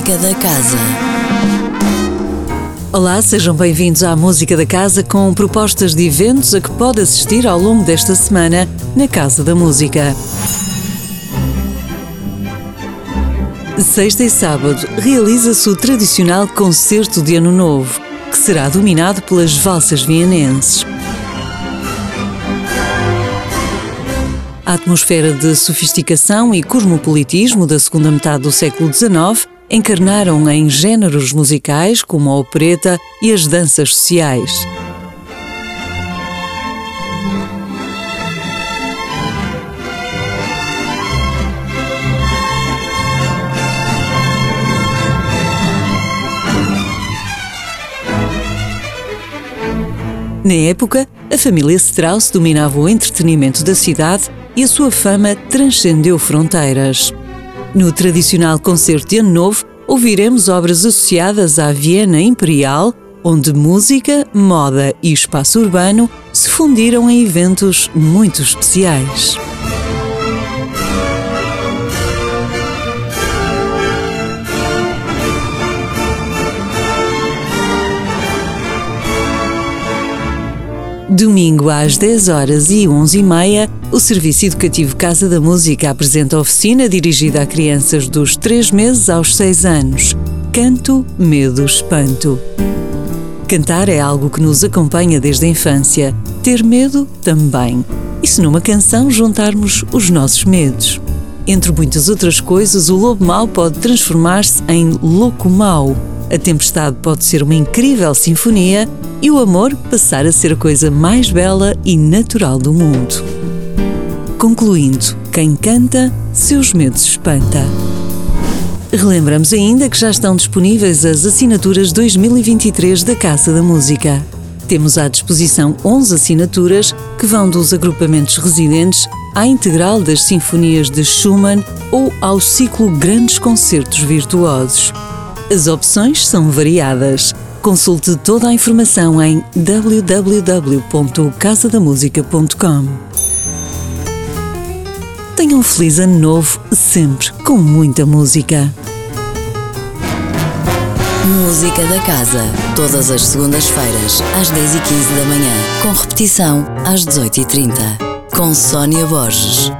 Música da Casa. Olá, sejam bem-vindos à Música da Casa com propostas de eventos a que pode assistir ao longo desta semana na Casa da Música. Sexta e sábado realiza-se o tradicional concerto de Ano Novo, que será dominado pelas valsas vienenses. A atmosfera de sofisticação e cosmopolitismo da segunda metade do século XIX encarnaram em géneros musicais como a opereta e as danças sociais. Na época, a família Strauss dominava o entretenimento da cidade e a sua fama transcendeu fronteiras. No tradicional concerto de Ano Novo, ouviremos obras associadas à Viena Imperial, onde música, moda e espaço urbano se fundiram em eventos muito especiais. Domingo às 10 horas e 11 e meia, o Serviço Educativo Casa da Música apresenta oficina dirigida a crianças dos 3 meses aos 6 anos. Canto, Medo, Espanto. Cantar é algo que nos acompanha desde a infância. Ter medo também. E se numa canção juntarmos os nossos medos? Entre muitas outras coisas, o lobo mau pode transformar-se em louco mau. A tempestade pode ser uma incrível sinfonia e o amor passar a ser a coisa mais bela e natural do mundo. Concluindo, quem canta, seus medos espanta. Relembramos ainda que já estão disponíveis as assinaturas 2023 da Casa da Música. Temos à disposição 11 assinaturas que vão dos agrupamentos residentes à integral das sinfonias de Schumann ou ao ciclo Grandes Concertos Virtuosos. As opções são variadas. Consulte toda a informação em www.casadamusica.com. Tenha um feliz ano novo, sempre com muita música. Música da Casa. Todas as segundas-feiras, às 10h15 da manhã. Com repetição, às 18h30. Com Sónia Borges.